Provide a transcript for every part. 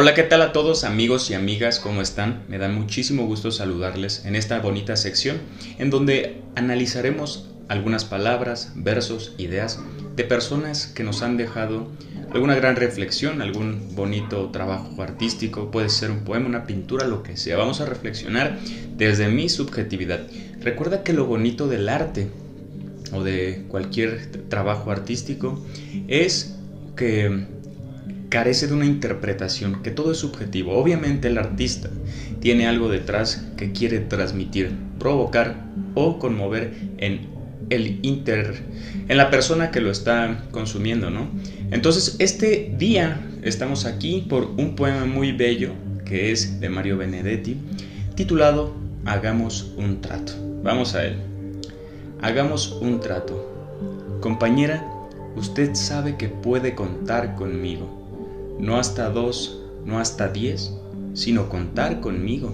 Hola, ¿qué tal a todos amigos y amigas? ¿Cómo están? Me da muchísimo gusto saludarles en esta bonita sección en donde analizaremos algunas palabras, versos, ideas de personas que nos han dejado alguna gran reflexión, algún bonito trabajo artístico, puede ser un poema, una pintura, lo que sea. Vamos a reflexionar desde mi subjetividad. Recuerda que lo bonito del arte o de cualquier trabajo artístico es que carece de una interpretación, que todo es subjetivo. Obviamente el artista tiene algo detrás que quiere transmitir, provocar o conmover en el inter en la persona que lo está consumiendo, ¿no? Entonces, este día estamos aquí por un poema muy bello que es de Mario Benedetti, titulado Hagamos un trato. Vamos a él. Hagamos un trato. Compañera, usted sabe que puede contar conmigo. No hasta dos, no hasta diez, sino contar conmigo.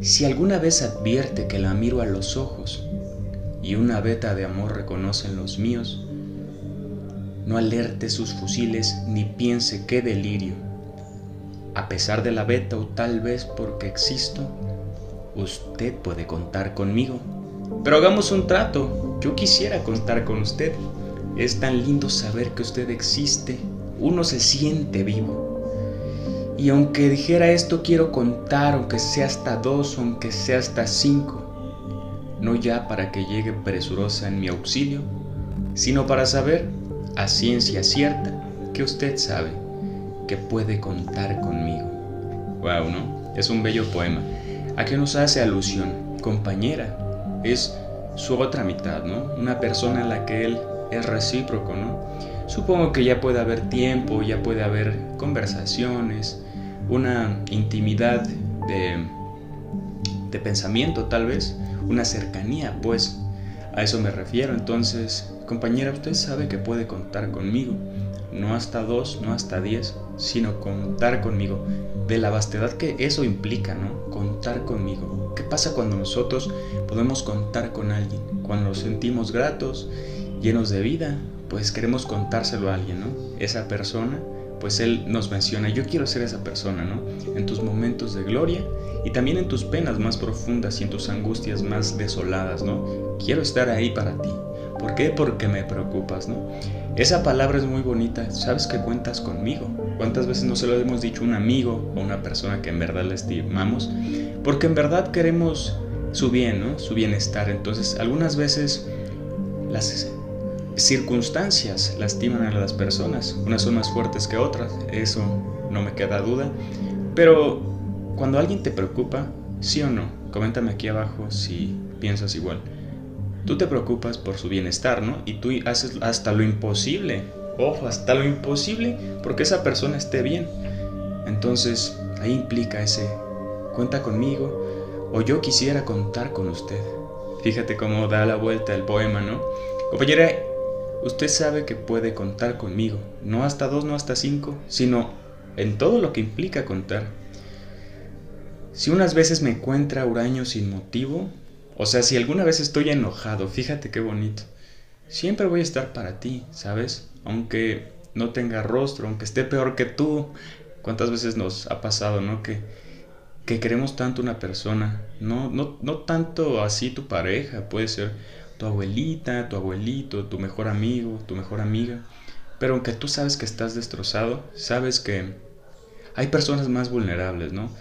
Si alguna vez advierte que la miro a los ojos y una veta de amor reconocen los míos, no alerte sus fusiles ni piense qué delirio. A pesar de la veta o tal vez porque existo, usted puede contar conmigo. Pero hagamos un trato. Yo quisiera contar con usted. Es tan lindo saber que usted existe. Uno se siente vivo. Y aunque dijera esto, quiero contar, aunque sea hasta dos, aunque sea hasta cinco. No ya para que llegue presurosa en mi auxilio, sino para saber, a ciencia cierta, que usted sabe que puede contar conmigo. Wow, ¿no? Es un bello poema. ¿A qué nos hace alusión? Compañera, es su otra mitad, ¿no? Una persona en la que él es recíproco, ¿no? Supongo que ya puede haber tiempo, ya puede haber conversaciones, una intimidad de, de pensamiento tal vez, una cercanía, pues a eso me refiero. Entonces, compañera, usted sabe que puede contar conmigo, no hasta dos, no hasta diez, sino contar conmigo, de la vastedad que eso implica, ¿no? Contar conmigo. ¿Qué pasa cuando nosotros podemos contar con alguien? Cuando nos sentimos gratos, llenos de vida, pues queremos contárselo a alguien, ¿no? Esa persona, pues él nos menciona, yo quiero ser esa persona, ¿no? En tus momentos de gloria y también en tus penas más profundas y en tus angustias más desoladas, ¿no? Quiero estar ahí para ti. ¿Por qué? Porque me preocupas, ¿no? Esa palabra es muy bonita, sabes que cuentas conmigo. ¿Cuántas veces no se lo hemos dicho a un amigo o una persona que en verdad le estimamos? Porque en verdad queremos su bien, ¿no? Su bienestar. Entonces, algunas veces las circunstancias lastiman a las personas. Unas son más fuertes que otras, eso no me queda duda. Pero cuando alguien te preocupa, sí o no, coméntame aquí abajo si piensas igual. Tú te preocupas por su bienestar, ¿no? Y tú haces hasta lo imposible, ojo, hasta lo imposible porque esa persona esté bien. Entonces, ahí implica ese, cuenta conmigo o yo quisiera contar con usted. Fíjate cómo da la vuelta el poema, ¿no? Compañera, usted sabe que puede contar conmigo, no hasta dos, no hasta cinco, sino en todo lo que implica contar. Si unas veces me encuentra huraño sin motivo, o sea, si alguna vez estoy enojado, fíjate qué bonito. Siempre voy a estar para ti, ¿sabes? Aunque no tenga rostro, aunque esté peor que tú. ¿Cuántas veces nos ha pasado, no? Que, que queremos tanto una persona. No, no, no tanto así tu pareja, puede ser tu abuelita, tu abuelito, tu mejor amigo, tu mejor amiga. Pero aunque tú sabes que estás destrozado, sabes que hay personas más vulnerables, ¿no?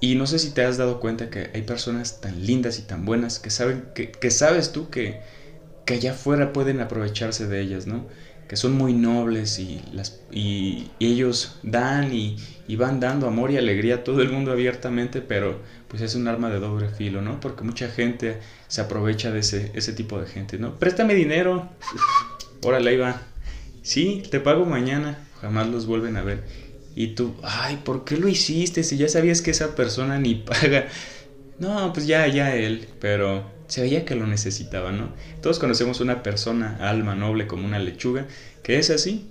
Y no sé si te has dado cuenta que hay personas tan lindas y tan buenas que saben que, sabes tú que, que allá afuera pueden aprovecharse de ellas, ¿no? Que son muy nobles y, las, y, ellos dan y, y, van dando amor y alegría a todo el mundo abiertamente, pero pues es un arma de doble filo, ¿no? Porque mucha gente se aprovecha de ese, ese tipo de gente, ¿no? Préstame dinero, órale, ahí va. Sí, te pago mañana, jamás los vuelven a ver. Y tú, ay, ¿por qué lo hiciste? Si ya sabías que esa persona ni paga. No, pues ya, ya él, pero se veía que lo necesitaba, ¿no? Todos conocemos una persona, alma noble como una lechuga, que es así.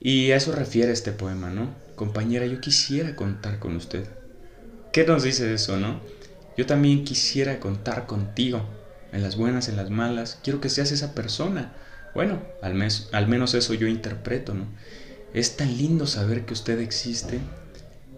Y a eso refiere este poema, ¿no? Compañera, yo quisiera contar con usted. ¿Qué nos dice eso, no? Yo también quisiera contar contigo, en las buenas, en las malas. Quiero que seas esa persona. Bueno, al, mes, al menos eso yo interpreto, ¿no? Es tan lindo saber que usted existe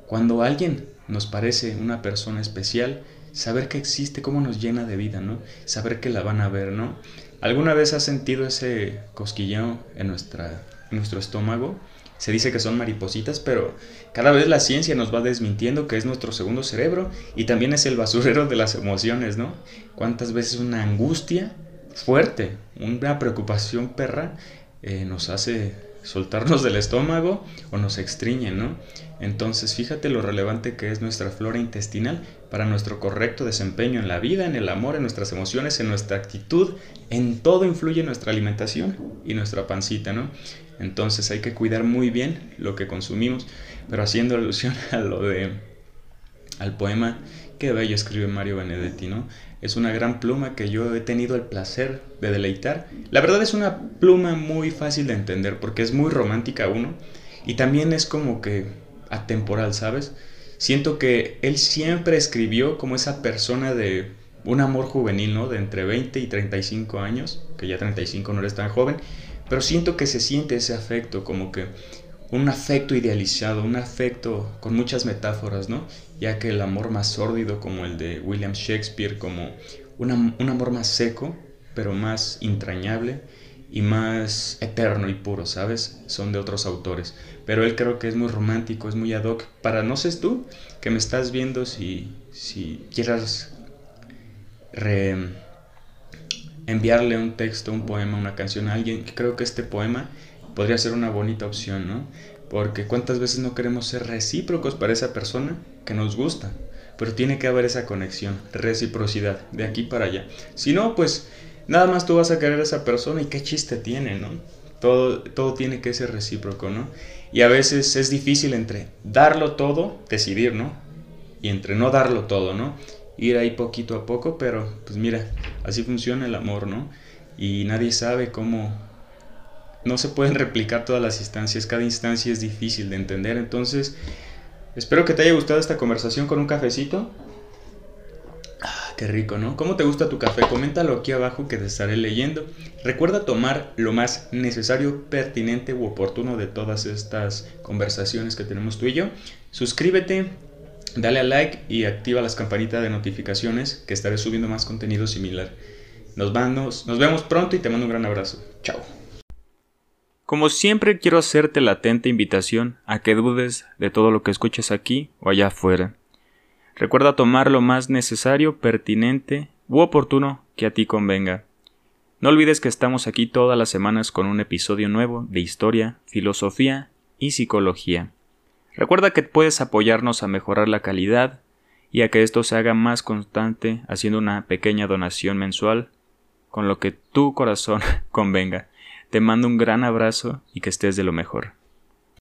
cuando alguien nos parece una persona especial, saber que existe, cómo nos llena de vida, ¿no? Saber que la van a ver, ¿no? ¿Alguna vez has sentido ese cosquilleo en, nuestra, nuestro estómago? Se dice que son maripositas, pero cada vez la ciencia nos va desmintiendo que es nuestro segundo cerebro y también es el basurero de las emociones, ¿no? ¿Cuántas veces una angustia fuerte, una preocupación perra eh, nos hace soltarnos del estómago o nos extriñe, ¿no? Entonces fíjate lo relevante que es nuestra flora intestinal para nuestro correcto desempeño en la vida, en el amor, en nuestras emociones, en nuestra actitud, en todo influye nuestra alimentación y nuestra pancita, ¿no? Entonces hay que cuidar muy bien lo que consumimos, pero haciendo alusión a lo de al poema que bello escribe Mario Benedetti, ¿no? Es una gran pluma que yo he tenido el placer de deleitar. La verdad es una pluma muy fácil de entender porque es muy romántica uno y también es como que atemporal, ¿sabes? Siento que él siempre escribió como esa persona de un amor juvenil, ¿no? De entre 20 y 35 años, que ya 35 no eres tan joven, pero siento que se siente ese afecto, como que un afecto idealizado, un afecto con muchas metáforas, ¿no? Ya que el amor más sórdido como el de William Shakespeare, como un, amor más seco, pero más entrañable y más eterno y puro, ¿sabes? Son de otros autores. Pero él creo que es muy romántico, es muy ad hoc. Para no sé tú, que me estás viendo, si, si quieras enviarle un texto, un poema, una canción a alguien, creo que este poema podría ser una bonita opción, ¿no? Porque cuántas veces no queremos ser recíprocos para esa persona que nos gusta, pero tiene que haber esa conexión, reciprocidad, de aquí para allá. Si no, pues nada más tú vas a querer a esa persona y qué chiste tiene, ¿no? Todo, todo tiene que ser recíproco, ¿no? Y a veces es difícil entre darlo todo, decidir, ¿no? Y entre no darlo todo, ¿no? Ir ahí poquito a poco, pero pues mira, así funciona el amor, ¿no? Y nadie sabe cómo, no se pueden replicar todas las instancias, cada instancia es difícil de entender, entonces espero que te haya gustado esta conversación con un cafecito. Ah, qué rico, ¿no? ¿Cómo te gusta tu café? Coméntalo aquí abajo que te estaré leyendo. Recuerda tomar lo más necesario, pertinente u oportuno de todas estas conversaciones que tenemos tú y yo. Suscríbete, dale a like y activa las campanitas de notificaciones que estaré subiendo más contenido similar. Nos, vamos, nos vemos pronto y te mando un gran abrazo. Chao. Como siempre quiero hacerte la atenta invitación a que dudes de todo lo que escuches aquí o allá afuera. Recuerda tomar lo más necesario, pertinente u oportuno que a ti convenga. No olvides que estamos aquí todas las semanas con un episodio nuevo de historia, filosofía y psicología. Recuerda que puedes apoyarnos a mejorar la calidad y a que esto se haga más constante haciendo una pequeña donación mensual con lo que tu corazón convenga. Te mando un gran abrazo y que estés de lo mejor.